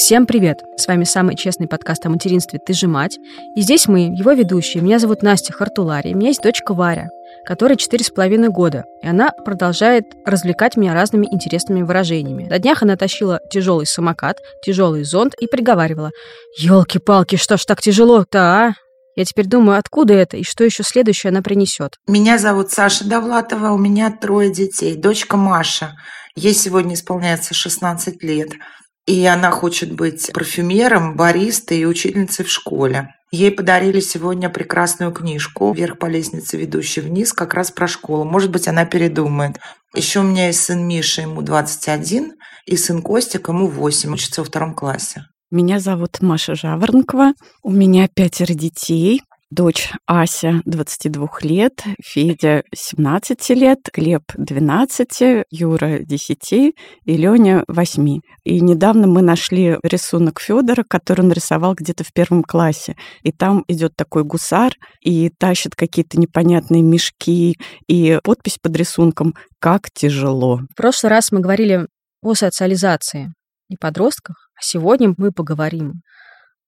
Всем привет! С вами самый честный подкаст о материнстве «Ты же мать». И здесь мы, его ведущие. Меня зовут Настя Хартулари. У меня есть дочка Варя, которой четыре с половиной года. И она продолжает развлекать меня разными интересными выражениями. На днях она тащила тяжелый самокат, тяжелый зонт и приговаривала. «Елки-палки, что ж так тяжело-то, а?» Я теперь думаю, откуда это и что еще следующее она принесет. Меня зовут Саша Довлатова, у меня трое детей. Дочка Маша. Ей сегодня исполняется 16 лет. И она хочет быть парфюмером, баристой и учительницей в школе. Ей подарили сегодня прекрасную книжку «Вверх по лестнице, ведущей вниз», как раз про школу. Может быть, она передумает. Еще у меня есть сын Миша, ему 21, и сын Костик, ему 8, учится во втором классе. Меня зовут Маша Жаворонкова. У меня пятеро детей. Дочь Ася 22 лет, Федя 17 лет, Глеб 12, Юра 10 и Леня 8. И недавно мы нашли рисунок Федора, который он рисовал где-то в первом классе. И там идет такой гусар и тащит какие-то непонятные мешки и подпись под рисунком «Как тяжело». В прошлый раз мы говорили о социализации и подростках, а сегодня мы поговорим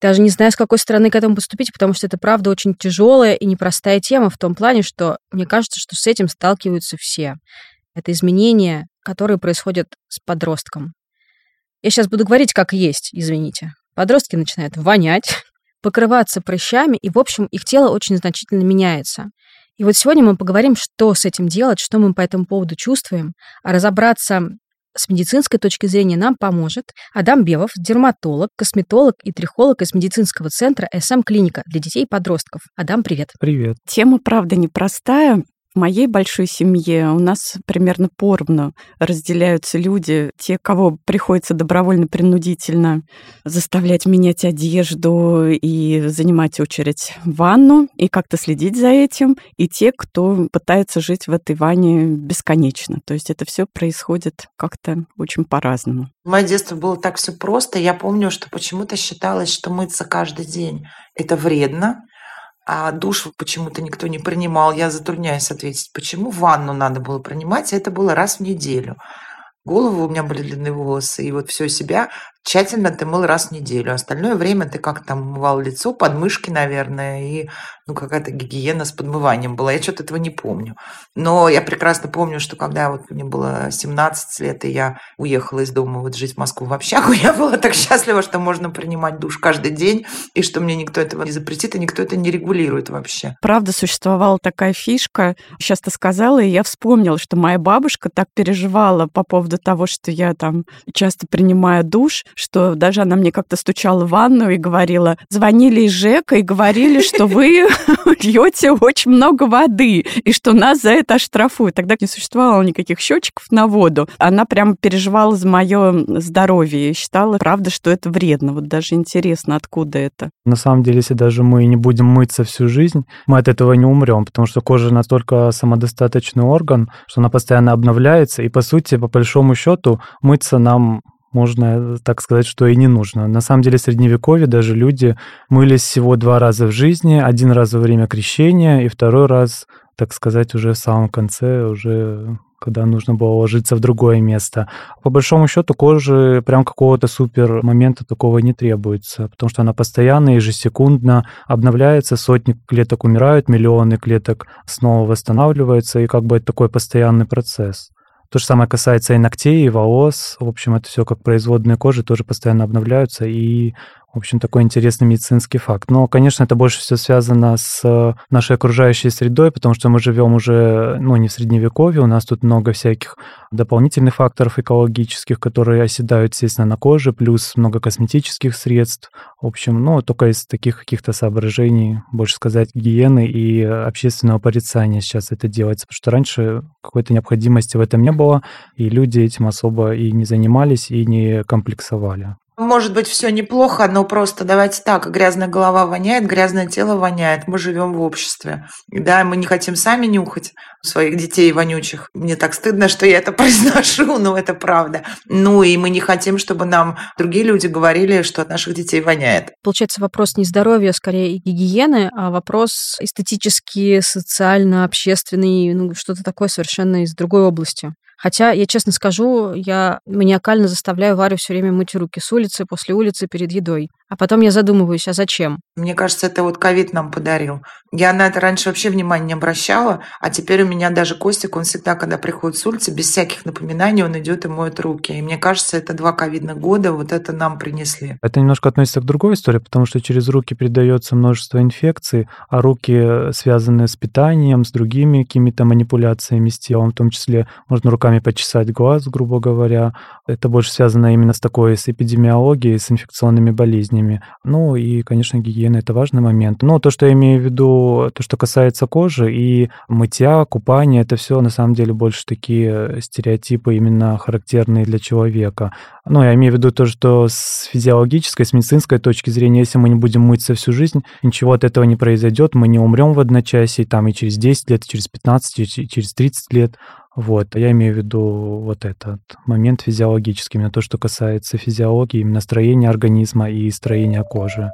даже не знаю, с какой стороны к этому поступить, потому что это, правда, очень тяжелая и непростая тема в том плане, что мне кажется, что с этим сталкиваются все. Это изменения, которые происходят с подростком. Я сейчас буду говорить как есть, извините. Подростки начинают вонять, покрываться прыщами, и, в общем, их тело очень значительно меняется. И вот сегодня мы поговорим, что с этим делать, что мы по этому поводу чувствуем, а разобраться с медицинской точки зрения нам поможет Адам Бевов, дерматолог, косметолог и трихолог из медицинского центра СМ-клиника для детей и подростков. Адам, привет. Привет. Тема, правда, непростая. В моей большой семье у нас примерно поровну разделяются люди, те, кого приходится добровольно-принудительно заставлять менять одежду и занимать очередь в ванну, и как-то следить за этим, и те, кто пытается жить в этой ванне бесконечно. То есть это все происходит как-то очень по-разному. В мое детство было так все просто. Я помню, что почему-то считалось, что мыться каждый день – это вредно, а душ почему-то никто не принимал. Я затрудняюсь ответить, почему ванну надо было принимать, а это было раз в неделю. Голову у меня были длинные волосы, и вот все себя тщательно ты мыл раз в неделю. Остальное время ты как там мывал лицо, подмышки, наверное, и ну, какая-то гигиена с подмыванием была. Я что-то этого не помню. Но я прекрасно помню, что когда вот мне было 17 лет, и я уехала из дома вот жить в Москву в общагу, я была так счастлива, что можно принимать душ каждый день, и что мне никто этого не запретит, и никто это не регулирует вообще. Правда, существовала такая фишка. Сейчас ты сказала, и я вспомнила, что моя бабушка так переживала по поводу того, что я там часто принимаю душ, что даже она мне как-то стучала в ванну и говорила, звонили из ЖЭКа и говорили, что вы льете очень много воды, и что нас за это оштрафуют. Тогда не существовало никаких счетчиков на воду. Она прям переживала за мое здоровье и считала, правда, что это вредно. Вот даже интересно, откуда это. На самом деле, если даже мы не будем мыться всю жизнь, мы от этого не умрем, потому что кожа настолько самодостаточный орган, что она постоянно обновляется, и, по сути, по большому счету, мыться нам можно так сказать, что и не нужно. На самом деле, в Средневековье даже люди мылись всего два раза в жизни. Один раз во время крещения и второй раз, так сказать, уже в самом конце, уже когда нужно было ложиться в другое место. По большому счету кожи прям какого-то супер момента такого не требуется, потому что она постоянно, ежесекундно обновляется, сотни клеток умирают, миллионы клеток снова восстанавливаются, и как бы это такой постоянный процесс. То же самое касается и ногтей, и волос. В общем, это все как производные кожи тоже постоянно обновляются, и в общем, такой интересный медицинский факт. Но, конечно, это больше все связано с э, нашей окружающей средой, потому что мы живем уже, ну, не в средневековье, у нас тут много всяких дополнительных факторов экологических, которые оседают, естественно, на коже, плюс много косметических средств. В общем, ну, только из таких каких-то соображений, больше сказать, гигиены и общественного порицания сейчас это делается, потому что раньше какой-то необходимости в этом не было, и люди этим особо и не занимались, и не комплексовали. Может быть, все неплохо, но просто давайте так, грязная голова воняет, грязное тело воняет. Мы живем в обществе. Да, мы не хотим сами нюхать своих детей вонючих. Мне так стыдно, что я это произношу, но это правда. Ну и мы не хотим, чтобы нам другие люди говорили, что от наших детей воняет. Получается, вопрос не здоровья, а скорее гигиены, а вопрос эстетический, социально, общественный, ну что-то такое совершенно из другой области. Хотя, я честно скажу, я маниакально заставляю Варю все время мыть руки с улицы, после улицы, перед едой. А потом я задумываюсь, а зачем? Мне кажется, это вот ковид нам подарил. Я на это раньше вообще внимания не обращала, а теперь у меня даже Костик, он всегда, когда приходит с улицы, без всяких напоминаний, он идет и моет руки. И мне кажется, это два ковидных года, вот это нам принесли. Это немножко относится к другой истории, потому что через руки передается множество инфекций, а руки связаны с питанием, с другими какими-то манипуляциями с телом, в том числе можно руками почесать глаз, грубо говоря. Это больше связано именно с такой, с эпидемиологией, с инфекционными болезнями болезнями. Ну и, конечно, гигиена – это важный момент. Но то, что я имею в виду, то, что касается кожи и мытья, купания, это все на самом деле больше такие стереотипы именно характерные для человека. Ну, я имею в виду то, что с физиологической, с медицинской точки зрения, если мы не будем мыться всю жизнь, ничего от этого не произойдет, мы не умрем в одночасье, там и через 10 лет, и через 15, и через 30 лет. Вот, я имею в виду вот этот момент физиологический, именно то, что касается физиологии, именно строения организма и строения кожи.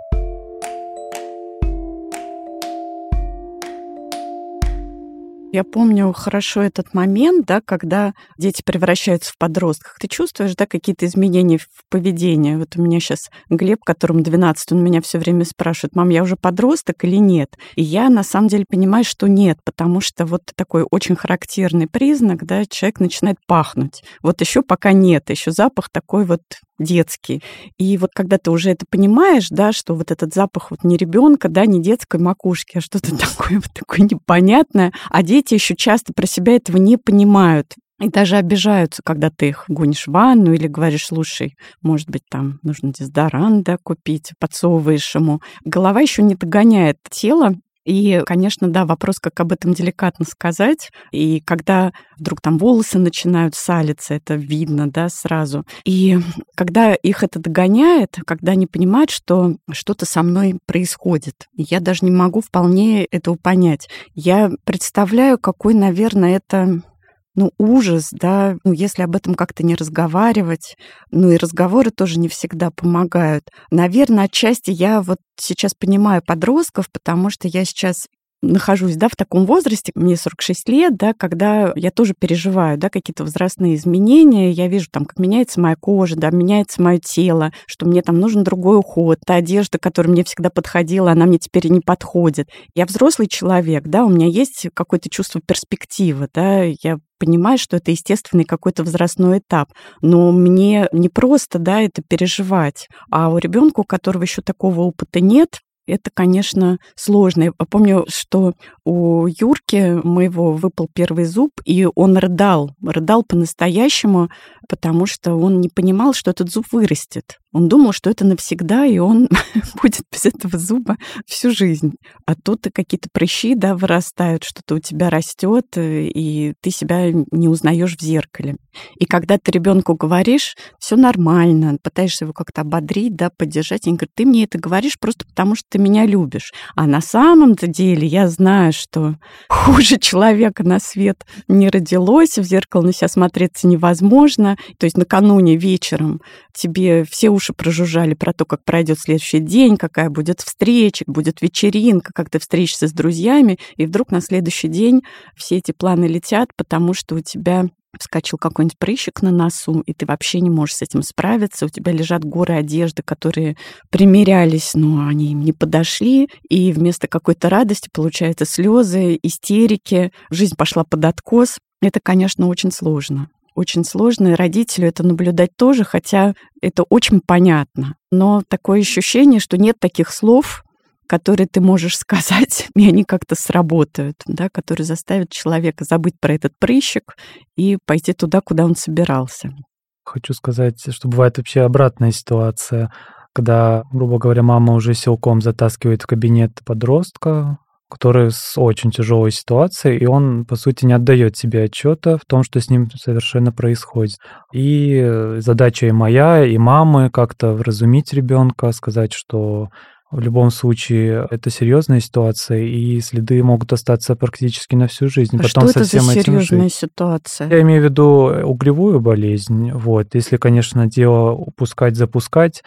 Я помню хорошо этот момент, да, когда дети превращаются в подростков. Ты чувствуешь, да, какие-то изменения в поведении? Вот у меня сейчас Глеб, которому 12, он меня все время спрашивает, мам, я уже подросток или нет? И я на самом деле понимаю, что нет, потому что вот такой очень характерный признак, да, человек начинает пахнуть. Вот еще пока нет, еще запах такой вот детский. И вот когда ты уже это понимаешь, да, что вот этот запах вот не ребенка, да, не детской макушки, а что-то такое вот такое непонятное, а дети еще часто про себя этого не понимают. И даже обижаются, когда ты их гонишь в ванну или говоришь, слушай, может быть, там нужно дезодорант да, купить, подсовываешь ему. Голова еще не догоняет тело, и, конечно, да, вопрос, как об этом деликатно сказать. И когда вдруг там волосы начинают салиться, это видно, да, сразу. И когда их это догоняет, когда они понимают, что что-то со мной происходит, я даже не могу вполне этого понять. Я представляю, какой, наверное, это ну, ужас, да, ну, если об этом как-то не разговаривать, ну, и разговоры тоже не всегда помогают. Наверное, отчасти я вот сейчас понимаю подростков, потому что я сейчас нахожусь, да, в таком возрасте, мне 46 лет, да, когда я тоже переживаю, да, какие-то возрастные изменения, я вижу там, как меняется моя кожа, да, меняется мое тело, что мне там нужен другой уход, та одежда, которая мне всегда подходила, она мне теперь не подходит. Я взрослый человек, да, у меня есть какое-то чувство перспективы, да, я понимаю, что это естественный какой-то возрастной этап. Но мне не просто, да, это переживать. А у ребенка, у которого еще такого опыта нет, это, конечно, сложно. Я помню, что у Юрки моего выпал первый зуб, и он рыдал, рыдал по-настоящему, потому что он не понимал, что этот зуб вырастет. Он думал, что это навсегда, и он будет без этого зуба всю жизнь. А тут и какие-то прыщи, да, вырастают, что-то у тебя растет, и ты себя не узнаешь в зеркале. И когда ты ребенку говоришь, все нормально, пытаешься его как-то ободрить, да, поддержать, он говорит, ты мне это говоришь просто потому, что ты меня любишь. А на самом-то деле я знаю, что хуже человека на свет не родилось, в зеркало на себя смотреться невозможно. То есть накануне вечером тебе все уши прожужжали про то, как пройдет следующий день, какая будет встреча, будет вечеринка, как ты встретишься с друзьями, и вдруг на следующий день все эти планы летят, потому что у тебя вскочил какой-нибудь прыщик на носу, и ты вообще не можешь с этим справиться, у тебя лежат горы одежды, которые примерялись, но они им не подошли, и вместо какой-то радости получаются слезы, истерики, жизнь пошла под откос. Это, конечно, очень сложно очень сложно, и родителю это наблюдать тоже, хотя это очень понятно. Но такое ощущение, что нет таких слов, которые ты можешь сказать, и они как-то сработают, да, которые заставят человека забыть про этот прыщик и пойти туда, куда он собирался. Хочу сказать, что бывает вообще обратная ситуация, когда, грубо говоря, мама уже силком затаскивает в кабинет подростка, который с очень тяжелой ситуацией, и он, по сути, не отдает себе отчета в том, что с ним совершенно происходит. И задача и моя, и мамы как-то вразумить ребенка, сказать, что в любом случае, это серьезная ситуация, и следы могут остаться практически на всю жизнь. А Потом что это за серьезная ситуация? Я имею в виду угревую болезнь. Вот. Если, конечно, дело упускать, запускать,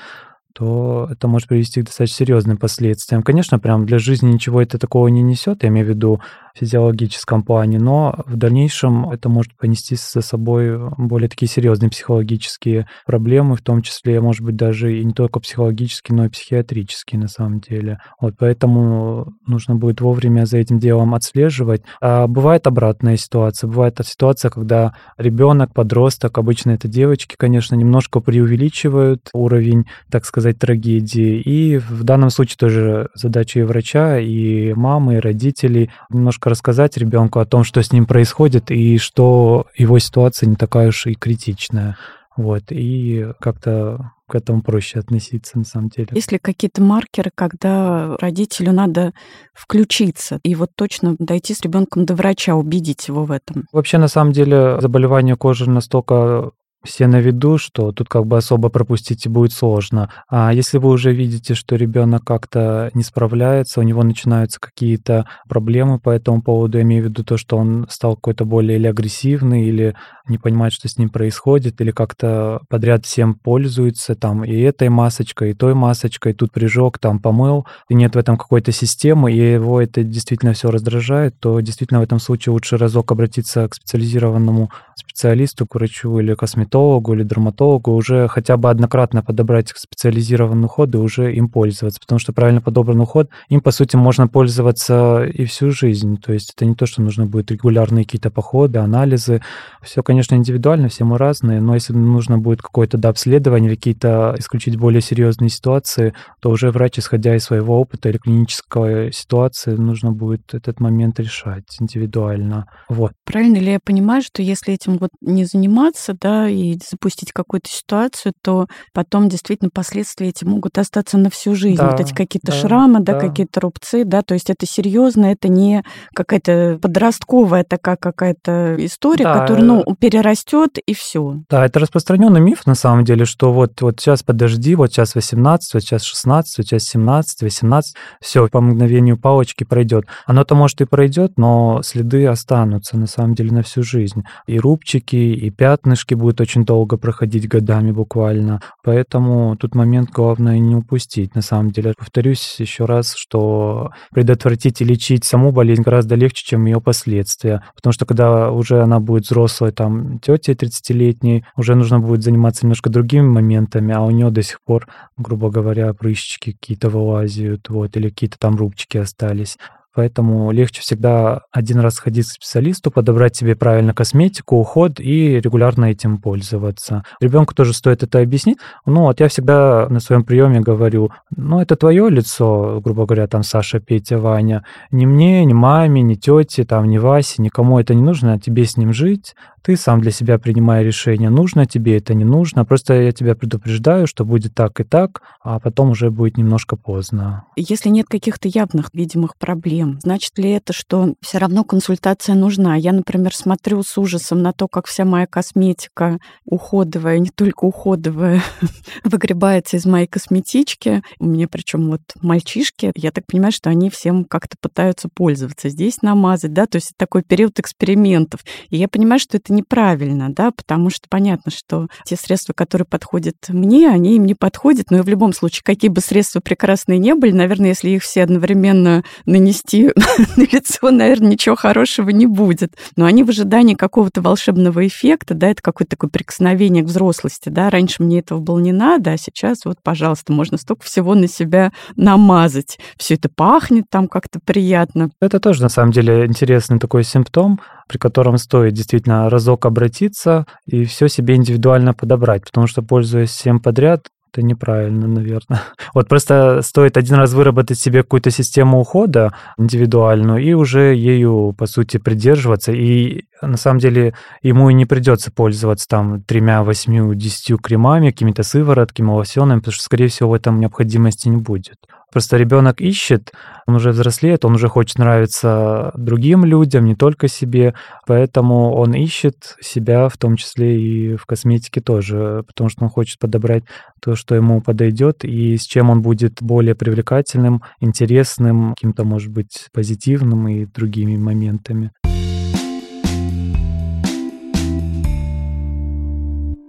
то это может привести к достаточно серьезным последствиям. Конечно, прям для жизни ничего это такого не несет. Я имею в виду физиологическом плане, но в дальнейшем это может понести за собой более такие серьезные психологические проблемы, в том числе, может быть, даже и не только психологические, но и психиатрические на самом деле. Вот поэтому нужно будет вовремя за этим делом отслеживать. А бывает обратная ситуация. Бывает ситуация, когда ребенок, подросток, обычно это девочки, конечно, немножко преувеличивают уровень, так сказать, трагедии. И в данном случае тоже задача и врача, и мамы, и родителей немножко рассказать ребенку о том, что с ним происходит, и что его ситуация не такая уж и критичная. Вот, и как-то к этому проще относиться на самом деле. Есть ли какие-то маркеры, когда родителю надо включиться и вот точно дойти с ребенком до врача, убедить его в этом? Вообще, на самом деле, заболевание кожи настолько все на виду, что тут как бы особо пропустить будет сложно. А если вы уже видите, что ребенок как-то не справляется, у него начинаются какие-то проблемы по этому поводу, я имею в виду то, что он стал какой-то более или агрессивный, или не понимает, что с ним происходит, или как-то подряд всем пользуется, там и этой масочкой, и той масочкой, тут прижег, там помыл, и нет в этом какой-то системы, и его это действительно все раздражает, то действительно в этом случае лучше разок обратиться к специализированному специалисту, к врачу или косметологу или дерматологу, уже хотя бы однократно подобрать специализированный уход и уже им пользоваться, потому что правильно подобранный уход, им, по сути, можно пользоваться и всю жизнь, то есть это не то, что нужно будет регулярные какие-то походы, анализы, все, конечно, индивидуально, все мы разные, но если нужно будет какое-то да, обследование, какие-то исключить более серьезные ситуации, то уже врач, исходя из своего опыта или клинической ситуации, нужно будет этот момент решать индивидуально. Вот. Правильно ли я понимаю, что если этим вот не заниматься, да, и запустить какую-то ситуацию, то потом действительно последствия эти могут остаться на всю жизнь. Да, вот эти какие-то да, шрамы, да, да, какие-то рубцы, да, то есть это серьезно, это не какая-то подростковая такая какая-то история, да, которая, ну, перерастет и все. Да, это распространенный миф на самом деле, что вот, вот сейчас подожди, вот сейчас 18, вот сейчас 16, вот сейчас 17, 18, все, по мгновению палочки пройдет. Оно-то может и пройдет, но следы останутся на самом деле на всю жизнь. И рубчики рубчики и пятнышки будут очень долго проходить годами буквально. Поэтому тут момент главное не упустить. На самом деле, повторюсь еще раз, что предотвратить и лечить саму болезнь гораздо легче, чем ее последствия. Потому что когда уже она будет взрослой, там, тетей 30-летней, уже нужно будет заниматься немножко другими моментами, а у нее до сих пор, грубо говоря, прыщики какие-то вылазят, вот, или какие-то там рубчики остались. Поэтому легче всегда один раз сходить к специалисту, подобрать себе правильно косметику, уход и регулярно этим пользоваться. Ребенку тоже стоит это объяснить. Ну, вот я всегда на своем приеме говорю, ну, это твое лицо, грубо говоря, там Саша, Петя, Ваня. Ни мне, ни маме, ни тете, там, ни Васе, никому это не нужно, а тебе с ним жить. Ты сам для себя принимай решение, нужно тебе это, не нужно. Просто я тебя предупреждаю, что будет так и так, а потом уже будет немножко поздно. Если нет каких-то явных видимых проблем, значит ли это, что все равно консультация нужна? Я, например, смотрю с ужасом на то, как вся моя косметика уходовая, не только уходовая, выгребается из моей косметички. У меня причем вот мальчишки, я так понимаю, что они всем как-то пытаются пользоваться. Здесь намазать, да, то есть такой период экспериментов. И я понимаю, что это неправильно, да, потому что понятно, что те средства, которые подходят мне, они им не подходят, но и в любом случае, какие бы средства прекрасные не были, наверное, если их все одновременно нанести на лицо, наверное, ничего хорошего не будет. Но они в ожидании какого-то волшебного эффекта, да, это какое-то такое прикосновение к взрослости, да, раньше мне этого было не надо, а сейчас вот, пожалуйста, можно столько всего на себя намазать. Все это пахнет там как-то приятно. Это тоже, на самом деле, интересный такой симптом, при котором стоит действительно разок обратиться и все себе индивидуально подобрать, потому что, пользуясь всем подряд, это неправильно, наверное. Вот просто стоит один раз выработать себе какую-то систему ухода индивидуальную и уже ею, по сути, придерживаться. И на самом деле ему и не придется пользоваться там тремя, восьмью, десятью кремами, какими-то сыворотками, лосьонами, потому что, скорее всего, в этом необходимости не будет. Просто ребенок ищет, он уже взрослеет, он уже хочет нравиться другим людям, не только себе, поэтому он ищет себя, в том числе и в косметике тоже, потому что он хочет подобрать то, что ему подойдет, и с чем он будет более привлекательным, интересным, каким-то, может быть, позитивным и другими моментами.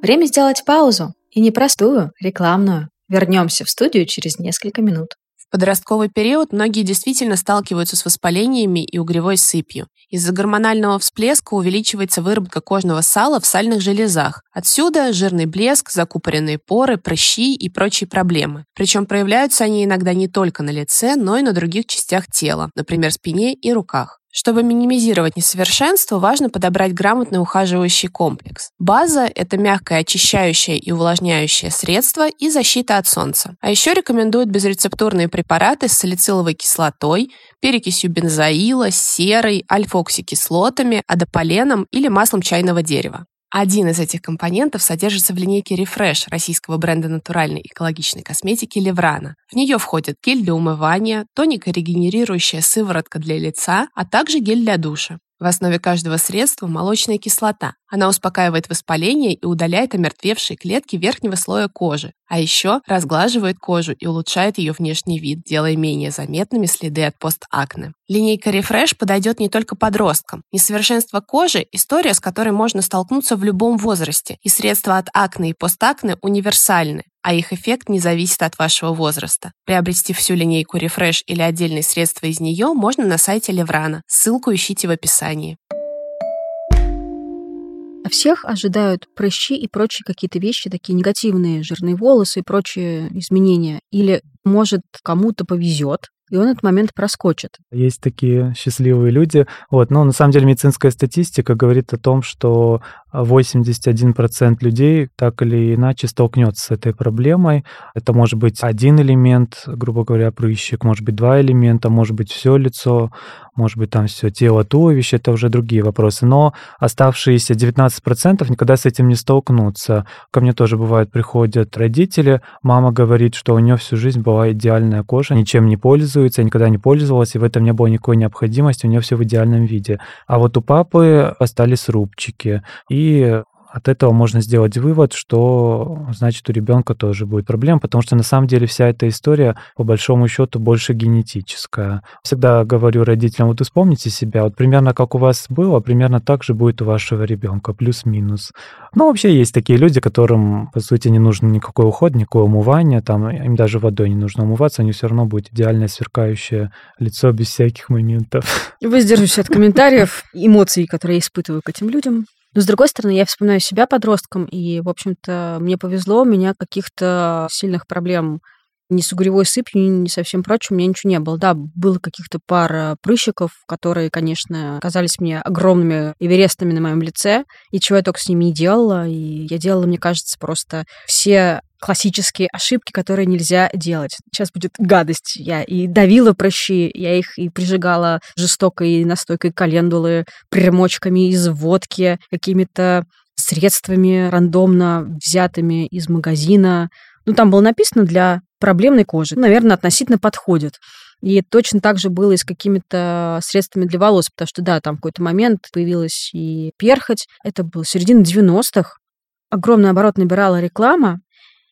Время сделать паузу, и непростую, рекламную. Вернемся в студию через несколько минут подростковый период многие действительно сталкиваются с воспалениями и угревой сыпью. Из-за гормонального всплеска увеличивается выработка кожного сала в сальных железах. Отсюда жирный блеск, закупоренные поры, прыщи и прочие проблемы. Причем проявляются они иногда не только на лице, но и на других частях тела, например, спине и руках. Чтобы минимизировать несовершенство, важно подобрать грамотный ухаживающий комплекс. База – это мягкое очищающее и увлажняющее средство и защита от солнца. А еще рекомендуют безрецептурные препараты с салициловой кислотой, перекисью бензоила, серой, альфа-оксикислотами, адополеном или маслом чайного дерева. Один из этих компонентов содержится в линейке Refresh российского бренда натуральной экологичной косметики Леврана. В нее входят гель для умывания, тонико-регенерирующая сыворотка для лица, а также гель для душа. В основе каждого средства молочная кислота. Она успокаивает воспаление и удаляет омертвевшие клетки верхнего слоя кожи, а еще разглаживает кожу и улучшает ее внешний вид, делая менее заметными следы от постакне. Линейка Refresh подойдет не только подросткам. Несовершенство кожи – история, с которой можно столкнуться в любом возрасте, и средства от акне и постакне универсальны а их эффект не зависит от вашего возраста. Приобрести всю линейку Refresh или отдельные средства из нее можно на сайте Леврана. Ссылку ищите в описании. А всех ожидают прыщи и прочие какие-то вещи, такие негативные, жирные волосы и прочие изменения. Или, может, кому-то повезет, и он этот момент проскочит. Есть такие счастливые люди. Вот. Но на самом деле медицинская статистика говорит о том, что 81% людей так или иначе столкнется с этой проблемой. Это может быть один элемент, грубо говоря, прыщик, может быть два элемента, может быть все лицо, может быть там все тело, туловище, это уже другие вопросы. Но оставшиеся 19% никогда с этим не столкнутся. Ко мне тоже бывает, приходят родители, мама говорит, что у нее всю жизнь была идеальная кожа, ничем не пользуется, никогда не пользовалась, и в этом не было никакой необходимости, у нее все в идеальном виде. А вот у папы остались рубчики, и и от этого можно сделать вывод, что значит у ребенка тоже будет проблема, потому что на самом деле вся эта история по большому счету больше генетическая. Всегда говорю родителям, вот вспомните себя, вот примерно как у вас было, примерно так же будет у вашего ребенка, плюс-минус. Но вообще есть такие люди, которым, по сути, не нужен никакой уход, никакое умывание, там им даже водой не нужно умываться, они все равно будет идеальное сверкающее лицо без всяких моментов. Воздержусь от комментариев, эмоций, которые я испытываю к этим людям. Но, с другой стороны, я вспоминаю себя подростком, и, в общем-то, мне повезло, у меня каких-то сильных проблем ни с угревой сыпью, ни со всем прочим у меня ничего не было. Да, было каких-то пара прыщиков, которые, конечно, казались мне огромными эверестами на моем лице, и чего я только с ними не делала. И я делала, мне кажется, просто все классические ошибки, которые нельзя делать. Сейчас будет гадость. Я и давила прыщи, я их и прижигала жестокой настойкой календулы, примочками из водки, какими-то средствами рандомно взятыми из магазина. Ну, там было написано для проблемной кожи. Наверное, относительно подходит. И точно так же было и с какими-то средствами для волос, потому что, да, там в какой-то момент появилась и перхоть. Это было середина 90-х. Огромный оборот набирала реклама,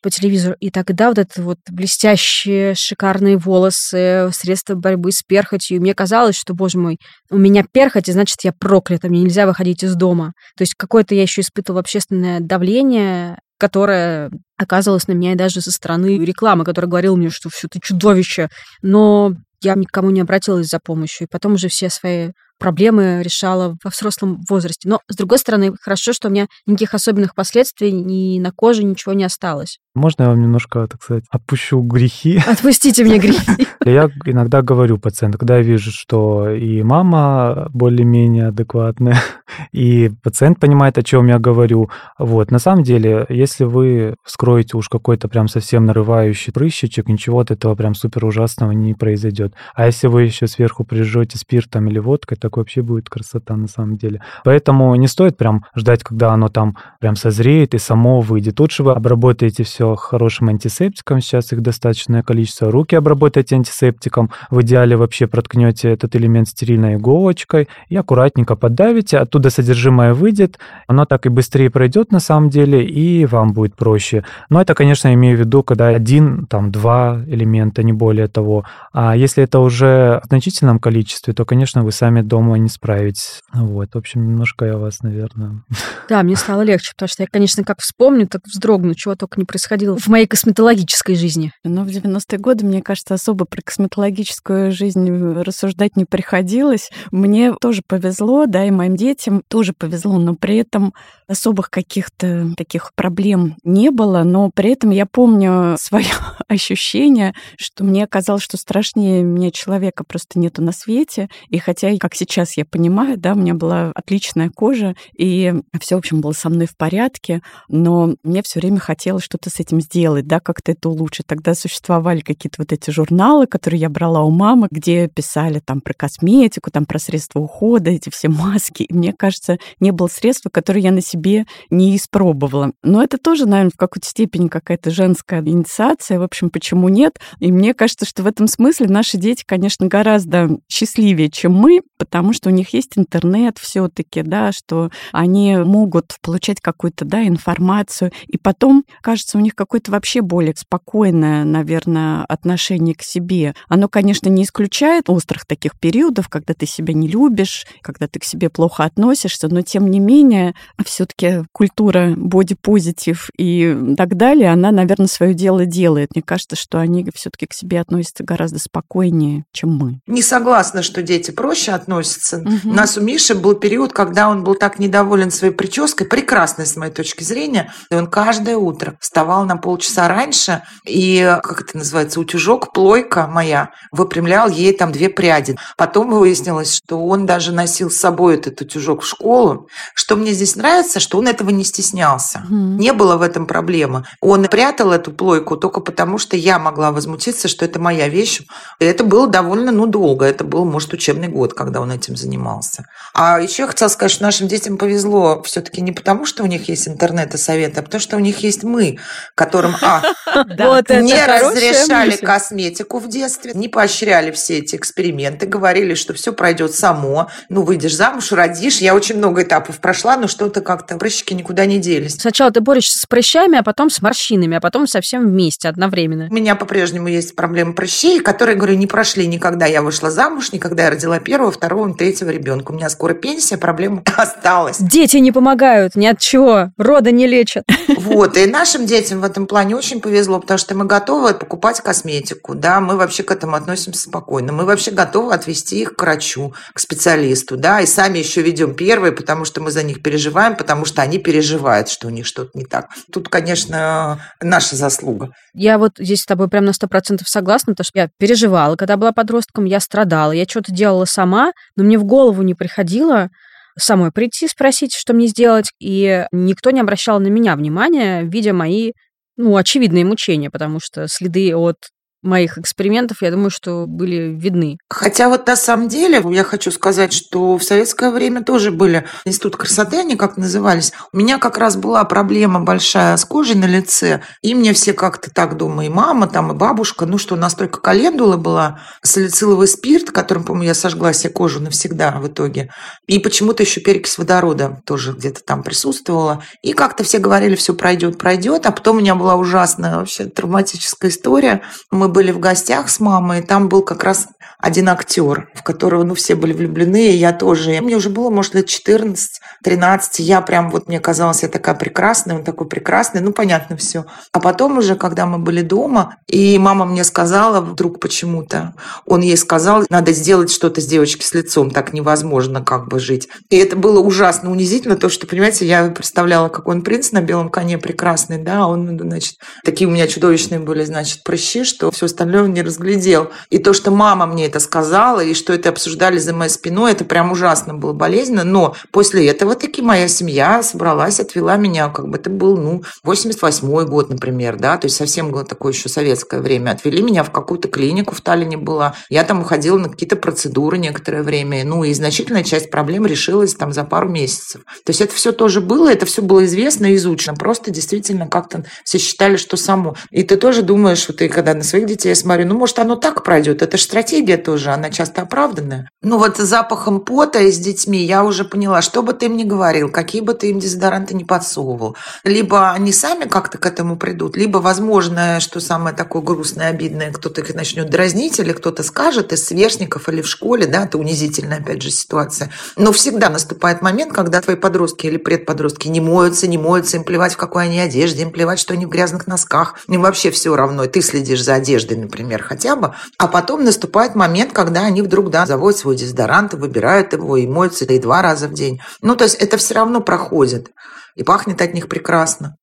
по телевизору. И тогда вот это вот блестящие, шикарные волосы, средства борьбы с перхотью. И мне казалось, что, боже мой, у меня перхоть, и значит, я проклята, мне нельзя выходить из дома. То есть какое-то я еще испытывала общественное давление, которое оказывалось на меня и даже со стороны рекламы, которая говорила мне, что все, ты чудовище. Но я никому не обратилась за помощью. И потом уже все свои проблемы решала во взрослом возрасте. Но, с другой стороны, хорошо, что у меня никаких особенных последствий ни на коже ничего не осталось. Можно я вам немножко, так сказать, отпущу грехи? Отпустите мне грехи. Я иногда говорю пациенту, когда я вижу, что и мама более-менее адекватная, и пациент понимает, о чем я говорю. Вот, на самом деле, если вы вскроете уж какой-то прям совсем нарывающий прыщичек, ничего от этого прям супер ужасного не произойдет. А если вы еще сверху прижжете спиртом или водкой, так вообще будет красота на самом деле. Поэтому не стоит прям ждать, когда оно там прям созреет и само выйдет. Лучше вы обработаете все все хорошим антисептиком, сейчас их достаточное количество. Руки обработайте антисептиком, в идеале вообще проткнете этот элемент стерильной иголочкой и аккуратненько подавите, оттуда содержимое выйдет, оно так и быстрее пройдет на самом деле, и вам будет проще. Но это, конечно, имею в виду, когда один, там, два элемента, не более того. А если это уже в значительном количестве, то, конечно, вы сами дома не справитесь. Вот, в общем, немножко я вас, наверное... Да, мне стало легче, потому что я, конечно, как вспомню, так вздрогну, чего только не происходило происходило в моей косметологической жизни. Но в 90-е годы, мне кажется, особо про косметологическую жизнь рассуждать не приходилось. Мне тоже повезло, да, и моим детям тоже повезло, но при этом особых каких-то таких проблем не было, но при этом я помню свое ощущение, что мне казалось, что страшнее мне человека просто нету на свете. И хотя, как сейчас я понимаю, да, у меня была отличная кожа, и все, в общем, было со мной в порядке, но мне все время хотелось что-то с этим сделать, да, как-то это улучшить. Тогда существовали какие-то вот эти журналы, которые я брала у мамы, где писали там про косметику, там про средства ухода, эти все маски. И мне кажется, не было средства, которые я на себе не испробовала. Но это тоже, наверное, в какой-то степени какая-то женская инициация. В общем, почему нет? И мне кажется, что в этом смысле наши дети, конечно, гораздо счастливее, чем мы, потому что у них есть интернет все-таки, да, что они могут получать какую-то, да, информацию. И потом, кажется, у них какое-то вообще более спокойное, наверное, отношение к себе. Оно, конечно, не исключает острых таких периодов, когда ты себя не любишь, когда ты к себе плохо относишься, но тем не менее, все-таки культура бодипозитив и так далее, она, наверное, свое дело делает. Мне кажется, что они все-таки к себе относятся гораздо спокойнее, чем мы. Не согласна, что дети проще относятся. Угу. У нас у Миши был период, когда он был так недоволен своей прической, прекрасной с моей точки зрения, и он каждое утро вставал на полчаса раньше, и, как это называется, утюжок, плойка моя, выпрямлял ей там две пряди. Потом выяснилось, что он даже носил с собой этот утюжок в школу. Что мне здесь нравится, что он этого не стеснялся. Mm. Не было в этом проблемы. Он прятал эту плойку только потому, что я могла возмутиться, что это моя вещь. И это было довольно, ну, долго. Это был, может, учебный год, когда он этим занимался. А еще я хотела сказать, что нашим детям повезло все-таки не потому, что у них есть интернет и советы, а потому, что у них есть мы, которым, а, не разрешали косметику в детстве, не поощряли все эти эксперименты, говорили, что все пройдет само. Ну, выйдешь замуж, родишь. Я очень много этапов прошла, но что-то как-то прыщики никуда не делись. Сначала ты борешься с прыщами, а потом с морщинами, а потом совсем вместе, одновременно. У меня по-прежнему есть проблемы прыщей, которые, говорю, не прошли никогда. Я вышла замуж, никогда я родила первого, второго, третьего ребенка. У меня скоро пенсия, проблема осталась. Дети не помогают ни от чего, рода не лечат. Вот, и нашим детям в этом плане очень повезло, потому что мы готовы покупать косметику, да, мы вообще к этому относимся спокойно. Мы вообще готовы отвести их к врачу, к специалисту, да, и сами еще ведем первые, потому что мы за них переживаем, потому что они переживают, что у них что-то не так. Тут, конечно, наша заслуга. Я вот здесь с тобой прям на сто процентов согласна, потому что я переживала, когда была подростком, я страдала, я что-то делала сама, но мне в голову не приходило, самой прийти, спросить, что мне сделать, и никто не обращал на меня внимания, видя мои ну, очевидные мучения, потому что следы от моих экспериментов, я думаю, что были видны. Хотя вот на самом деле я хочу сказать, что в советское время тоже были институт красоты, они как назывались. У меня как раз была проблема большая с кожей на лице, и мне все как-то так думаю, и мама там, и бабушка, ну что, у нас только календула была, салициловый спирт, которым, по-моему, я сожгла себе кожу навсегда в итоге, и почему-то еще перекись водорода тоже где-то там присутствовала, и как-то все говорили, все пройдет, пройдет, а потом у меня была ужасная вообще травматическая история. Мы были в гостях с мамой, и там был как раз один актер, в которого, ну, все были влюблены, и я тоже. Мне уже было, может, лет 14, 13, я прям, вот мне казалось, я такая прекрасная, он такой прекрасный, ну, понятно все. А потом уже, когда мы были дома, и мама мне сказала вдруг почему-то, он ей сказал, надо сделать что-то с девочкой с лицом, так невозможно как бы жить. И это было ужасно унизительно, то, что, понимаете, я представляла, как он принц на белом коне прекрасный, да, а он, значит, такие у меня чудовищные были, значит, прыщи, что все остальное он не разглядел. И то, что мама мне это сказала, и что это обсуждали за моей спиной, это прям ужасно было болезненно. Но после этого таки моя семья собралась, отвела меня, как бы это был, ну, 88 год, например, да, то есть совсем было такое еще советское время. Отвели меня в какую-то клинику в Таллине была. Я там уходила на какие-то процедуры некоторое время. Ну, и значительная часть проблем решилась там за пару месяцев. То есть это все тоже было, это все было известно изучено. Просто действительно как-то все считали, что само. И ты тоже думаешь, вот ты когда на своих детей смотрю, ну, может, оно так пройдет, это же стратегия тоже, она часто оправданная. Ну вот с запахом пота и с детьми я уже поняла, что бы ты им ни говорил, какие бы ты им дезодоранты не подсовывал. Либо они сами как-то к этому придут, либо, возможно, что самое такое грустное, обидное, кто-то их начнет дразнить, или кто-то скажет из сверстников или в школе, да, это унизительная, опять же, ситуация. Но всегда наступает момент, когда твои подростки или предподростки не моются, не моются, им плевать, в какой они одежде, им плевать, что они в грязных носках, им вообще все равно, ты следишь за одеждой, например, хотя бы, а потом наступает момент, когда они вдруг, да, заводят свой дезодорант, выбирают его и моются и два раза в день. Ну, то есть это все равно проходит. И пахнет от них прекрасно.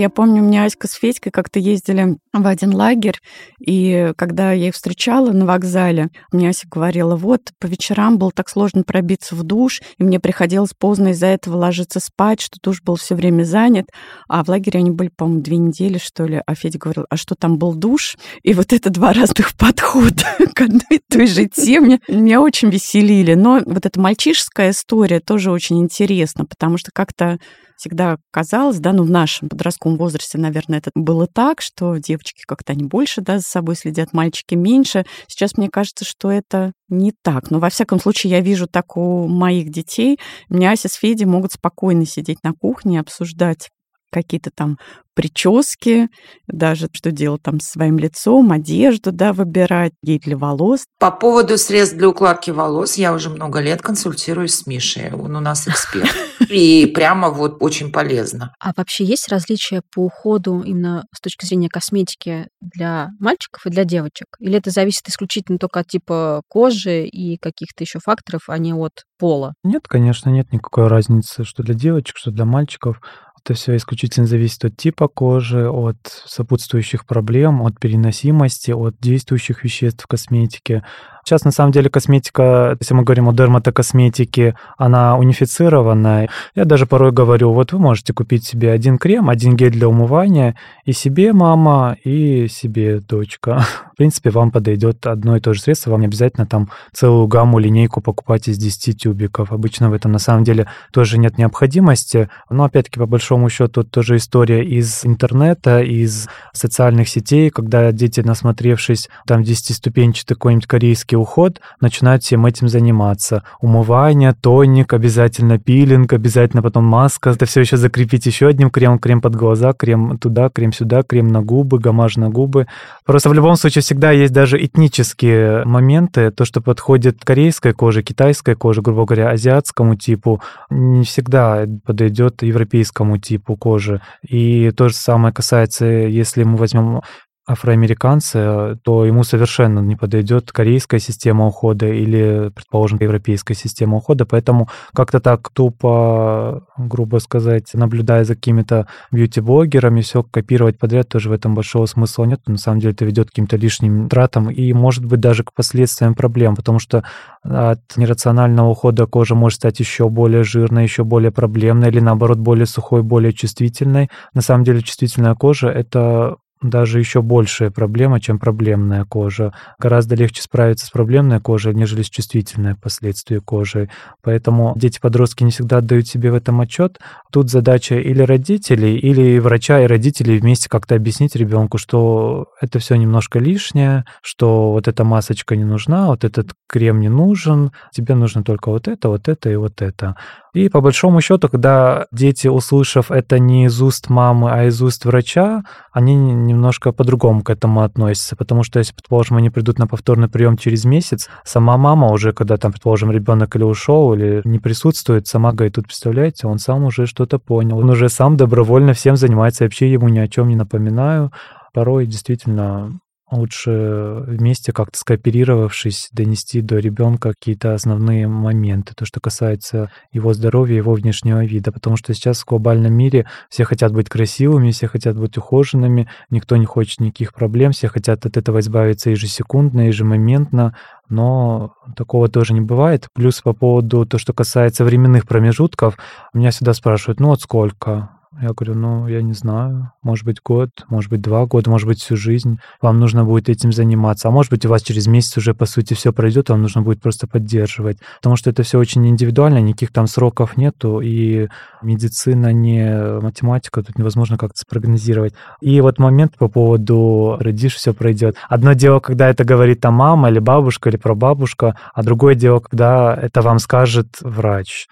Я помню, у меня Аська с Федькой как-то ездили в один лагерь, и когда я их встречала на вокзале, мне Ася говорила, вот, по вечерам было так сложно пробиться в душ, и мне приходилось поздно из-за этого ложиться спать, что душ был все время занят, а в лагере они были, по-моему, две недели, что ли, а Федя говорил, а что там был душ? И вот это два разных подхода к одной и той же теме меня очень веселили. Но вот эта мальчишеская история тоже очень интересна, потому что как-то всегда казалось, да, ну в нашем подростковом возрасте, наверное, это было так, что девочки как-то они больше, да, за собой следят, мальчики меньше. Сейчас мне кажется, что это не так. Но во всяком случае я вижу так у моих детей. У меня Ася с Федей могут спокойно сидеть на кухне, обсуждать какие-то там прически, даже что делать там с своим лицом, одежду, да, выбирать, гель для волос. По поводу средств для укладки волос я уже много лет консультируюсь с Мишей. Он у нас эксперт. И прямо вот очень полезно. А вообще есть различия по уходу именно с точки зрения косметики для мальчиков и для девочек? Или это зависит исключительно только от типа кожи и каких-то еще факторов, а не от пола? Нет, конечно, нет никакой разницы, что для девочек, что для мальчиков. Это все исключительно зависит от типа кожи, от сопутствующих проблем, от переносимости, от действующих веществ в косметике. Сейчас, на самом деле, косметика, если мы говорим о дерматокосметике, она унифицированная. Я даже порой говорю, вот вы можете купить себе один крем, один гель для умывания, и себе мама, и себе дочка. В принципе, вам подойдет одно и то же средство, вам не обязательно там целую гамму, линейку покупать из 10 тюбиков. Обычно в этом, на самом деле, тоже нет необходимости. Но, опять-таки, по большому счету, тоже история из интернета, из социальных сетей, когда дети, насмотревшись там 10-ступенчатый какой-нибудь корейский уход, начинают всем этим заниматься. Умывание, тоник, обязательно пилинг, обязательно потом маска. Это все еще закрепить еще одним кремом, крем под глаза, крем туда, крем сюда, крем на губы, гамаж на губы. Просто в любом случае всегда есть даже этнические моменты, то, что подходит корейской коже, китайской коже, грубо говоря, азиатскому типу, не всегда подойдет европейскому типу кожи. И то же самое касается, если мы возьмем афроамериканца, то ему совершенно не подойдет корейская система ухода или, предположим, европейская система ухода. Поэтому как-то так тупо, грубо сказать, наблюдая за какими-то бьюти-блогерами, все копировать подряд, тоже в этом большого смысла нет. На самом деле это ведет к каким-то лишним тратам и, может быть, даже к последствиям проблем, потому что от нерационального ухода кожа может стать еще более жирной, еще более проблемной или, наоборот, более сухой, более чувствительной. На самом деле чувствительная кожа — это даже еще большая проблема, чем проблемная кожа. Гораздо легче справиться с проблемной кожей, нежели с чувствительной последствия кожи. Поэтому дети-подростки не всегда отдают себе в этом отчет. Тут задача или родителей, или врача и родителей вместе как-то объяснить ребенку, что это все немножко лишнее, что вот эта масочка не нужна, вот этот крем не нужен, тебе нужно только вот это, вот это и вот это. И по большому счету, когда дети, услышав это не из уст мамы, а из уст врача, они немножко по-другому к этому относятся. Потому что если, предположим, они придут на повторный прием через месяц, сама мама уже, когда там, предположим, ребенок или ушел, или не присутствует, сама говорит, тут, представляете, он сам уже что-то понял. Он уже сам добровольно всем занимается, вообще ему ни о чем не напоминаю. Порой действительно лучше вместе как-то скооперировавшись донести до ребенка какие-то основные моменты, то, что касается его здоровья, его внешнего вида, потому что сейчас в глобальном мире все хотят быть красивыми, все хотят быть ухоженными, никто не хочет никаких проблем, все хотят от этого избавиться ежесекундно, ежемоментно, но такого тоже не бывает. Плюс по поводу то, что касается временных промежутков, меня всегда спрашивают, ну вот сколько? Я говорю, ну, я не знаю, может быть, год, может быть, два года, может быть, всю жизнь. Вам нужно будет этим заниматься. А может быть, у вас через месяц уже, по сути, все пройдет, вам нужно будет просто поддерживать. Потому что это все очень индивидуально, никаких там сроков нету, и медицина не математика, тут невозможно как-то спрогнозировать. И вот момент по поводу родишь, все пройдет. Одно дело, когда это говорит там мама или бабушка или прабабушка, а другое дело, когда это вам скажет врач.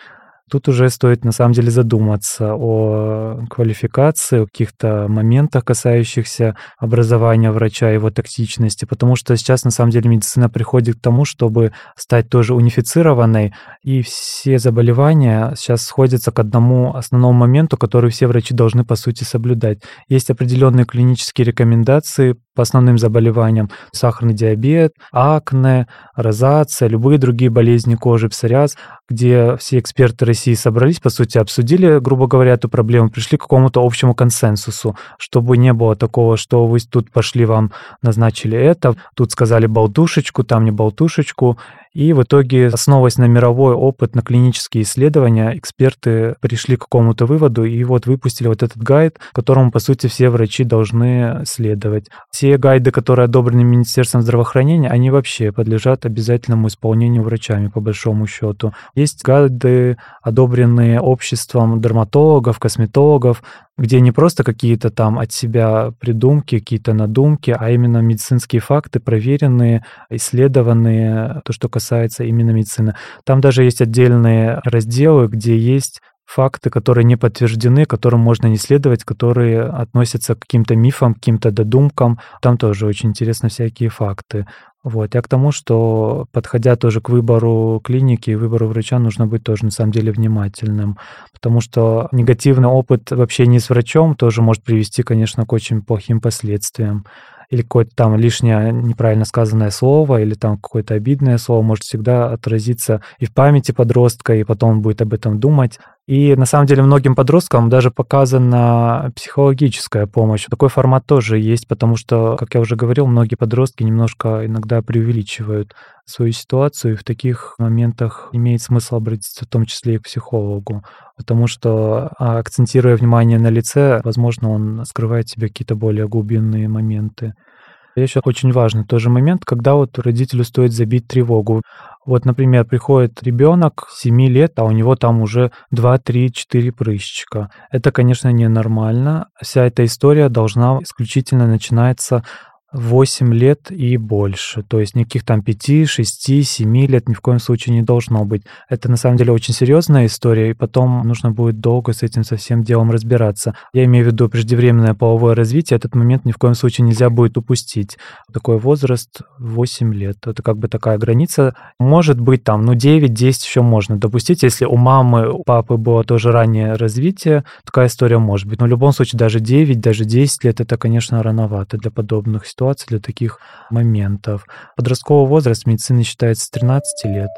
Тут уже стоит на самом деле задуматься о квалификации, о каких-то моментах, касающихся образования врача, его тактичности, потому что сейчас на самом деле медицина приходит к тому, чтобы стать тоже унифицированной, и все заболевания сейчас сходятся к одному основному моменту, который все врачи должны по сути соблюдать. Есть определенные клинические рекомендации по основным заболеваниям. Сахарный диабет, акне, розация, любые другие болезни кожи, псориаз, где все эксперты России собрались, по сути, обсудили, грубо говоря, эту проблему, пришли к какому-то общему консенсусу, чтобы не было такого, что вы тут пошли, вам назначили это, тут сказали болтушечку, там не болтушечку, и в итоге, основываясь на мировой опыт, на клинические исследования, эксперты пришли к какому-то выводу и вот выпустили вот этот гайд, которому, по сути, все врачи должны следовать. Все гайды, которые одобрены Министерством здравоохранения, они вообще подлежат обязательному исполнению врачами, по большому счету. Есть гайды, одобренные обществом дерматологов, косметологов, где не просто какие-то там от себя придумки, какие-то надумки, а именно медицинские факты, проверенные, исследованные, то, что касается именно медицины. Там даже есть отдельные разделы, где есть факты, которые не подтверждены, которым можно не следовать, которые относятся к каким-то мифам, к каким-то додумкам. Там тоже очень интересно всякие факты. Вот. Я к тому, что подходя тоже к выбору клиники и выбору врача, нужно быть тоже на самом деле внимательным, потому что негативный опыт в общении с врачом тоже может привести, конечно, к очень плохим последствиям или какое-то там лишнее неправильно сказанное слово, или там какое-то обидное слово может всегда отразиться и в памяти подростка, и потом он будет об этом думать. И на самом деле многим подросткам даже показана психологическая помощь. Такой формат тоже есть, потому что, как я уже говорил, многие подростки немножко иногда преувеличивают свою ситуацию, и в таких моментах имеет смысл обратиться в том числе и к психологу, потому что, а, акцентируя внимание на лице, возможно, он скрывает в себе какие-то более глубинные моменты. Еще очень важный тоже момент, когда вот родителю стоит забить тревогу. Вот, например, приходит ребенок 7 лет, а у него там уже 2, 3, 4 прыщика. Это, конечно, ненормально. Вся эта история должна исключительно начинаться 8 лет и больше. То есть никаких там 5, 6, 7 лет ни в коем случае не должно быть. Это на самом деле очень серьезная история, и потом нужно будет долго с этим совсем делом разбираться. Я имею в виду преждевременное половое развитие. Этот момент ни в коем случае нельзя будет упустить. Такой возраст 8 лет. Это как бы такая граница. Может быть там, ну 9-10 еще можно допустить. Если у мамы, у папы было тоже раннее развитие, такая история может быть. Но в любом случае даже 9, даже 10 лет это, конечно, рановато для подобных ситуаций, для таких моментов. Подростковый возраст в считается с 13 лет.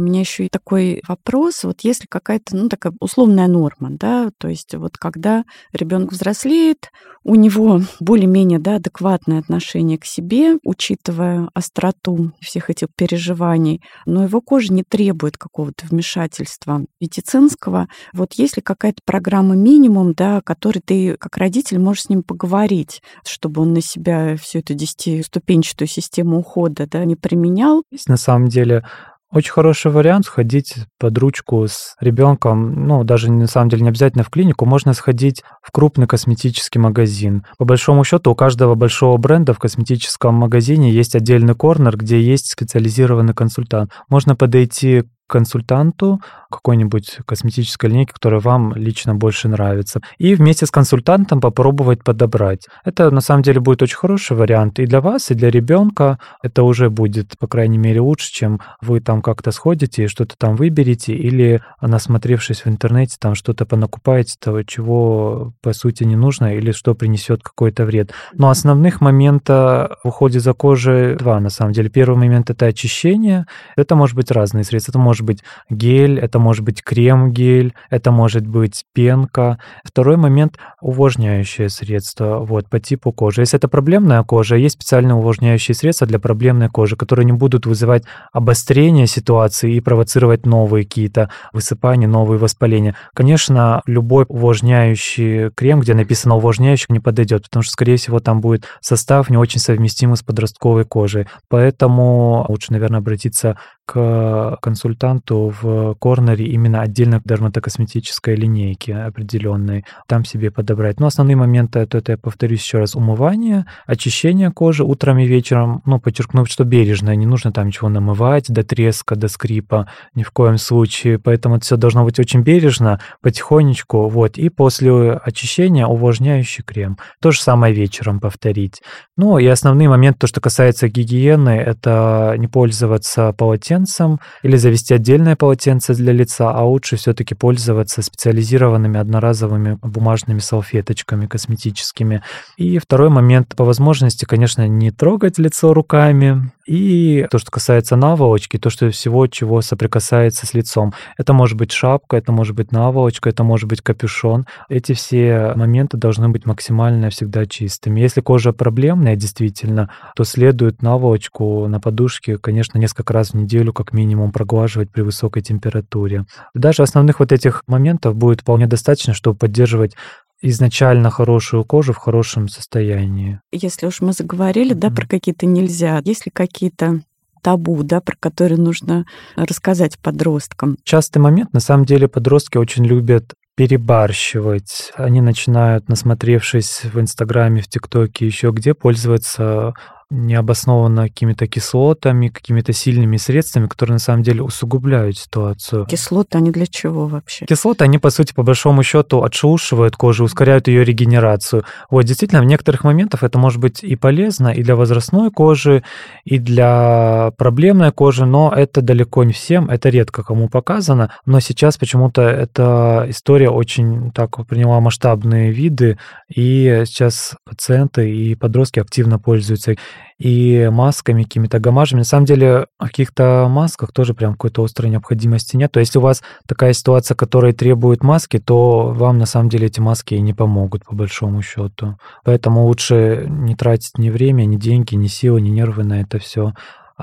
Меня еще и такой вопрос, вот если какая-то, ну, такая условная норма, да, то есть вот когда ребенок взрослеет, у него более-менее, да, адекватное отношение к себе, учитывая остроту всех этих переживаний, но его кожа не требует какого-то вмешательства медицинского. Вот есть ли какая-то программа минимум, да, которой ты как родитель можешь с ним поговорить, чтобы он на себя всю эту десятиступенчатую систему ухода, да, не применял? На самом деле очень хороший вариант сходить под ручку с ребенком, ну, даже на самом деле не обязательно в клинику, можно сходить в крупный косметический магазин. По большому счету у каждого большого бренда в косметическом магазине есть отдельный корнер, где есть специализированный консультант. Можно подойти консультанту какой-нибудь косметической линейки, которая вам лично больше нравится, и вместе с консультантом попробовать подобрать. Это на самом деле будет очень хороший вариант и для вас, и для ребенка. Это уже будет, по крайней мере, лучше, чем вы там как-то сходите и что-то там выберете, или насмотревшись в интернете, там что-то понакупаете того, чего по сути не нужно, или что принесет какой-то вред. Но основных момента в уходе за кожей два, на самом деле. Первый момент — это очищение. Это может быть разные средства. Это может может быть гель, это может быть крем-гель, это может быть пенка. Второй момент – увлажняющее средство вот, по типу кожи. Если это проблемная кожа, есть специальные увлажняющие средства для проблемной кожи, которые не будут вызывать обострение ситуации и провоцировать новые какие-то высыпания, новые воспаления. Конечно, любой увлажняющий крем, где написано увлажняющий, не подойдет, потому что, скорее всего, там будет состав не очень совместимый с подростковой кожей. Поэтому лучше, наверное, обратиться к консультанту в корнере именно отдельно дерматокосметической линейки определенной, там себе подобрать. Но основные моменты, это, это я повторюсь еще раз, умывание, очищение кожи утром и вечером, ну, подчеркнув, что бережно, не нужно там ничего намывать до треска, до скрипа, ни в коем случае, поэтому это все должно быть очень бережно, потихонечку, вот, и после очищения увлажняющий крем. То же самое вечером повторить. Ну, и основные моменты, то, что касается гигиены, это не пользоваться полотенцем или завести отдельное полотенце для лица, а лучше все-таки пользоваться специализированными одноразовыми бумажными салфеточками косметическими. И второй момент, по возможности, конечно, не трогать лицо руками. И то, что касается наволочки, то, что всего, чего соприкасается с лицом. Это может быть шапка, это может быть наволочка, это может быть капюшон. Эти все моменты должны быть максимально всегда чистыми. Если кожа проблемная, действительно, то следует наволочку на подушке, конечно, несколько раз в неделю как минимум проглаживать при высокой температуре. Даже основных вот этих моментов будет вполне достаточно, чтобы поддерживать изначально хорошую кожу в хорошем состоянии. Если уж мы заговорили, mm-hmm. да, про какие-то нельзя, есть ли какие-то табу, да, про которые нужно рассказать подросткам? Частый момент, на самом деле, подростки очень любят перебарщивать. Они начинают, насмотревшись в Инстаграме, в ТикТоке, еще где, пользоваться необоснованно какими-то кислотами, какими-то сильными средствами, которые на самом деле усугубляют ситуацию. Кислоты, они для чего вообще? Кислоты, они, по сути, по большому счету, отшелушивают кожу, ускоряют ее регенерацию. Вот, действительно, в некоторых моментах это может быть и полезно и для возрастной кожи, и для проблемной кожи, но это далеко не всем, это редко кому показано. Но сейчас почему-то эта история очень так приняла масштабные виды, и сейчас пациенты и подростки активно пользуются и масками, какими-то гамажами. На самом деле, в каких-то масках тоже прям какой-то острой необходимости нет. То есть, если у вас такая ситуация, которая требует маски, то вам на самом деле эти маски и не помогут, по большому счету. Поэтому лучше не тратить ни время, ни деньги, ни силы, ни нервы на это все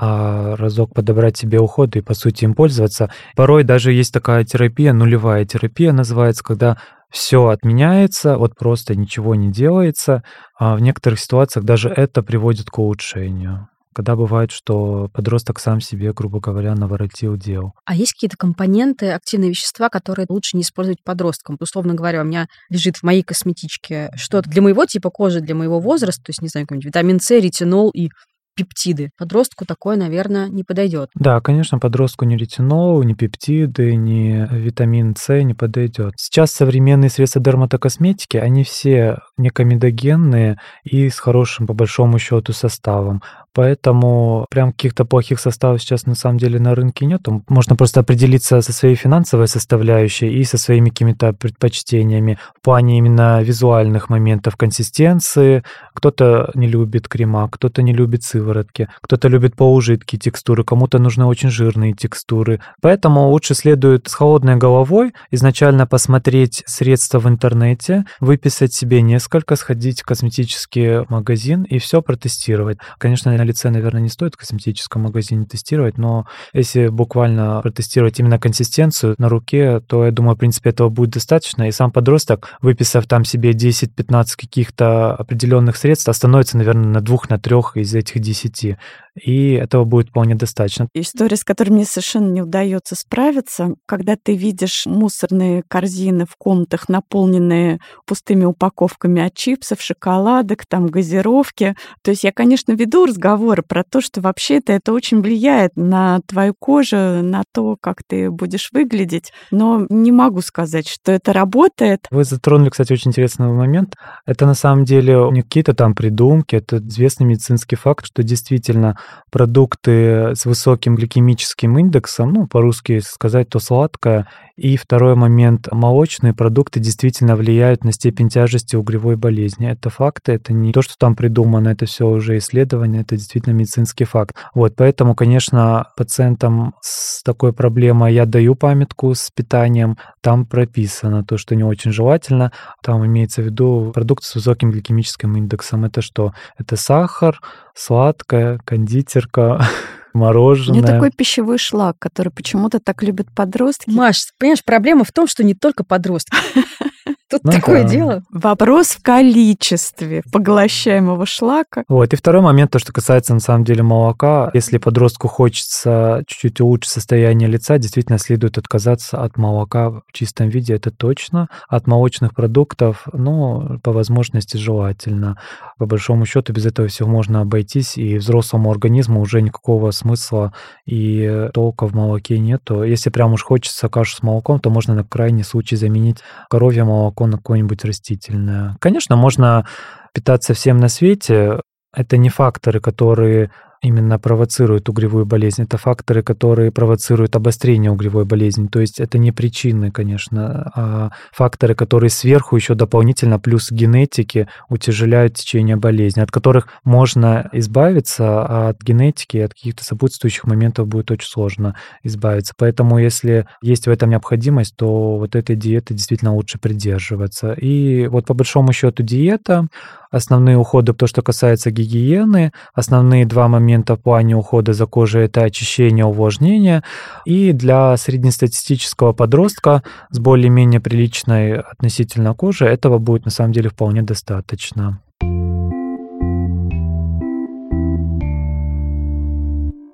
а разок подобрать себе уход и, по сути, им пользоваться. Порой даже есть такая терапия, нулевая терапия называется, когда все отменяется, вот просто ничего не делается. А в некоторых ситуациях даже это приводит к улучшению когда бывает, что подросток сам себе, грубо говоря, наворотил дел. А есть какие-то компоненты, активные вещества, которые лучше не использовать подросткам? Условно говоря, у меня лежит в моей косметичке что-то для моего типа кожи, для моего возраста, то есть, не знаю, какой-нибудь витамин С, ретинол и пептиды. Подростку такое, наверное, не подойдет. Да, конечно, подростку ни ретинол, ни пептиды, ни витамин С не подойдет. Сейчас современные средства дерматокосметики, они все некомедогенные и с хорошим, по большому счету, составом. Поэтому прям каких-то плохих составов сейчас на самом деле на рынке нет. Можно просто определиться со своей финансовой составляющей и со своими какими-то предпочтениями в плане именно визуальных моментов консистенции. Кто-то не любит крема, кто-то не любит сыворотки, кто-то любит полужидкие текстуры, кому-то нужны очень жирные текстуры. Поэтому лучше следует с холодной головой изначально посмотреть средства в интернете, выписать себе несколько, сходить в косметический магазин и все протестировать. Конечно, лице, наверное, не стоит в косметическом магазине тестировать, но если буквально протестировать именно консистенцию на руке, то, я думаю, в принципе, этого будет достаточно. И сам подросток, выписав там себе 10-15 каких-то определенных средств, остановится, наверное, на двух, на трех из этих десяти и этого будет вполне достаточно. История, с которой мне совершенно не удается справиться, когда ты видишь мусорные корзины в комнатах, наполненные пустыми упаковками от чипсов, шоколадок, там, газировки. То есть я, конечно, веду разговоры про то, что вообще-то это очень влияет на твою кожу, на то, как ты будешь выглядеть, но не могу сказать, что это работает. Вы затронули, кстати, очень интересный момент. Это на самом деле не какие-то там придумки, это известный медицинский факт, что действительно продукты с высоким гликемическим индексом, ну, по-русски сказать, то сладкое И второй момент. Молочные продукты действительно влияют на степень тяжести угревой болезни. Это факты, это не то, что там придумано, это все уже исследование, это действительно медицинский факт. Вот, поэтому, конечно, пациентам с такой проблемой я даю памятку с питанием, там прописано то, что не очень желательно. Там имеется в виду продукты с высоким гликемическим индексом. Это что? Это сахар, сладкое, кондитерка, мороженое. У меня такой пищевой шлак, который почему-то так любят подростки. Маш, понимаешь, проблема в том, что не только подростки. Тут ну, такое да. дело. Вопрос в количестве поглощаемого шлака. Вот. И второй момент, то, что касается, на самом деле, молока. Если подростку хочется чуть-чуть улучшить состояние лица, действительно следует отказаться от молока в чистом виде, это точно. От молочных продуктов, ну, по возможности желательно. По большому счету, без этого всего можно обойтись, и взрослому организму уже никакого смысла и толка в молоке нету. Если прям уж хочется кашу с молоком, то можно на крайний случай заменить коровье молоко молоко какое-нибудь растительное. Конечно, можно питаться всем на свете. Это не факторы, которые именно провоцируют угревую болезнь. Это факторы, которые провоцируют обострение угревой болезни. То есть это не причины, конечно, а факторы, которые сверху еще дополнительно плюс генетики утяжеляют течение болезни, от которых можно избавиться, а от генетики, от каких-то сопутствующих моментов будет очень сложно избавиться. Поэтому если есть в этом необходимость, то вот этой диеты действительно лучше придерживаться. И вот по большому счету диета, основные уходы, то, что касается гигиены, основные два момента в плане ухода за кожей – это очищение, увлажнение. И для среднестатистического подростка с более-менее приличной относительно кожи этого будет на самом деле вполне достаточно.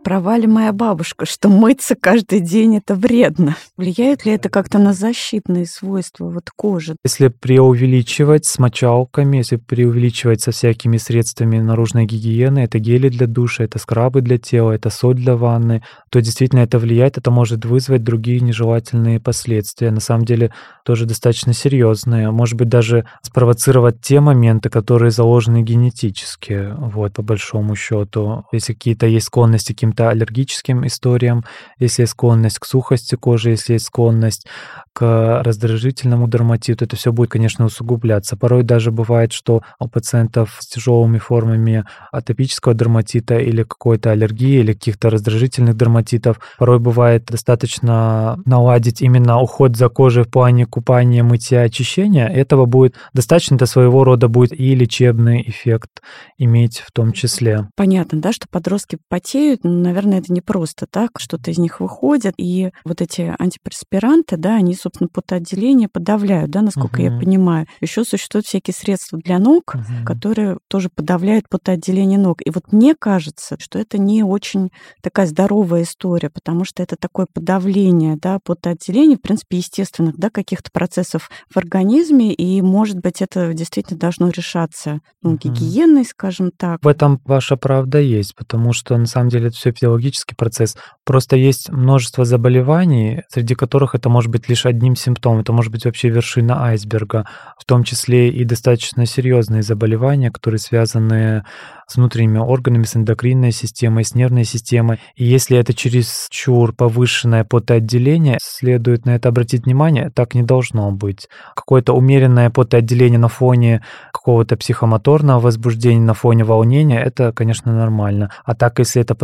Права ли моя бабушка, что мыться каждый день это вредно? Влияет ли это как-то на защитные свойства вот кожи? Если преувеличивать с мочалками, если преувеличивать со всякими средствами наружной гигиены, это гели для душа, это скрабы для тела, это соль для ванны, то действительно это влияет, это может вызвать другие нежелательные последствия. На самом деле тоже достаточно серьезные. Может быть, даже спровоцировать те моменты, которые заложены генетически, вот, по большому счету. Если какие-то есть склонности к каким-то аллергическим историям, если есть склонность к сухости кожи, если есть склонность к раздражительному дерматиту, это все будет, конечно, усугубляться. Порой даже бывает, что у пациентов с тяжелыми формами атопического дерматита или какой-то аллергии, или каких-то раздражительных дерматитов, порой бывает достаточно наладить именно уход за кожей в плане купания, мытья, очищения. Этого будет достаточно, это своего рода будет и лечебный эффект иметь в том числе. Понятно, да, что подростки потеют, наверное, это не просто так, что-то из них выходит, и вот эти антиперспиранты, да, они, собственно, потоотделение подавляют, да, насколько угу. я понимаю. Еще существуют всякие средства для ног, угу. которые тоже подавляют потоотделение ног. И вот мне кажется, что это не очень такая здоровая история, потому что это такое подавление, да, потоотделение, в принципе, естественных, да, каких-то процессов в организме, и, может быть, это действительно должно решаться ну, гигиеной, скажем так. В этом ваша правда есть, потому что, на самом деле, это все физиологический процесс. Просто есть множество заболеваний, среди которых это может быть лишь одним симптомом. Это может быть вообще вершина айсберга, в том числе и достаточно серьезные заболевания, которые связаны с внутренними органами, с эндокринной системой, с нервной системой. И если это через чур повышенное потоотделение, следует на это обратить внимание, так не должно быть. Какое-то умеренное потоотделение на фоне какого-то психомоторного возбуждения, на фоне волнения, это, конечно, нормально. А так, если это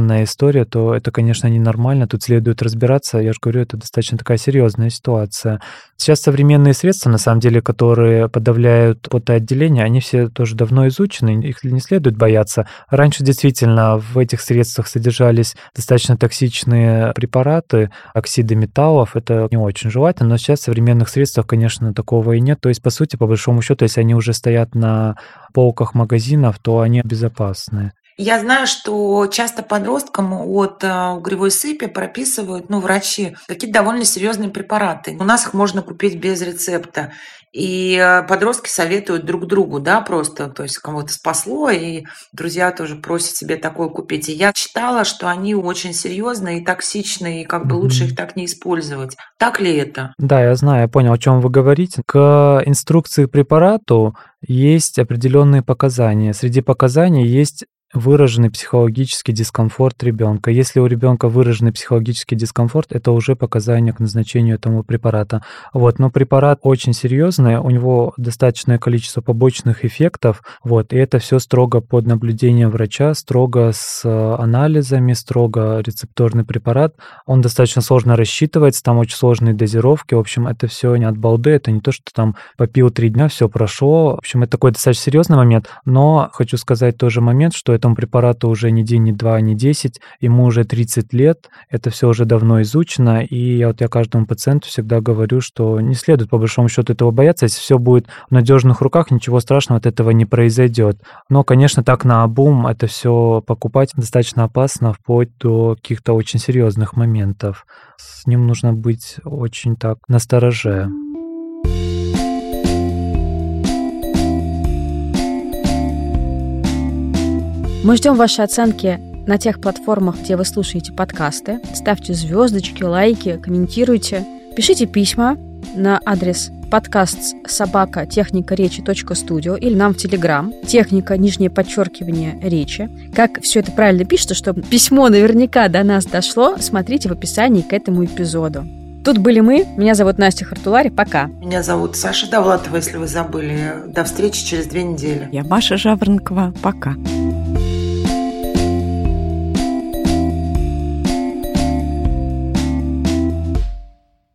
постоянная история, то это, конечно, ненормально. Тут следует разбираться. Я же говорю, это достаточно такая серьезная ситуация. Сейчас современные средства, на самом деле, которые подавляют потоотделение, они все тоже давно изучены, их не следует бояться. Раньше действительно в этих средствах содержались достаточно токсичные препараты, оксиды металлов, это не очень желательно, но сейчас в современных средствах, конечно, такого и нет. То есть, по сути, по большому счету, если они уже стоят на полках магазинов, то они безопасны. Я знаю, что часто подросткам от э, угревой сыпи прописывают, ну, врачи, какие-то довольно серьезные препараты. У нас их можно купить без рецепта. И э, подростки советуют друг другу, да, просто, то есть кого-то спасло, и друзья тоже просят себе такое купить. И я читала, что они очень серьезные и токсичные, и как бы лучше их так не использовать. Так ли это? Да, я знаю, я понял, о чем вы говорите. К инструкции к препарату есть определенные показания. Среди показаний есть выраженный психологический дискомфорт ребенка. Если у ребенка выраженный психологический дискомфорт, это уже показание к назначению этому препарата. Вот, но препарат очень серьезный, у него достаточное количество побочных эффектов, вот, и это все строго под наблюдением врача, строго с э, анализами, строго рецепторный препарат. Он достаточно сложно рассчитывается, там очень сложные дозировки. В общем, это все не от балды, это не то, что там попил три дня, все прошло. В общем, это такой достаточно серьезный момент. Но хочу сказать тоже момент, что этому препарату уже не день, не два, не десять, ему уже 30 лет. Это все уже давно изучено. И я вот я каждому пациенту всегда говорю, что не следует по большому счету этого бояться. Если все будет в надежных руках, ничего страшного от этого не произойдет. Но, конечно, так на обум это все покупать достаточно опасно, вплоть до каких-то очень серьезных моментов. С ним нужно быть очень так настороже. Мы ждем ваши оценки на тех платформах, где вы слушаете подкасты. Ставьте звездочки, лайки, комментируйте. Пишите письма на адрес подкаст собака техника речи студио или нам в Телеграм техника нижнее подчеркивание речи. Как все это правильно пишется, чтобы письмо наверняка до нас дошло, смотрите в описании к этому эпизоду. Тут были мы. Меня зовут Настя Хартулари. Пока. Меня зовут Саша Довлатова, если вы забыли. До встречи через две недели. Я Маша Жаворонкова. Пока.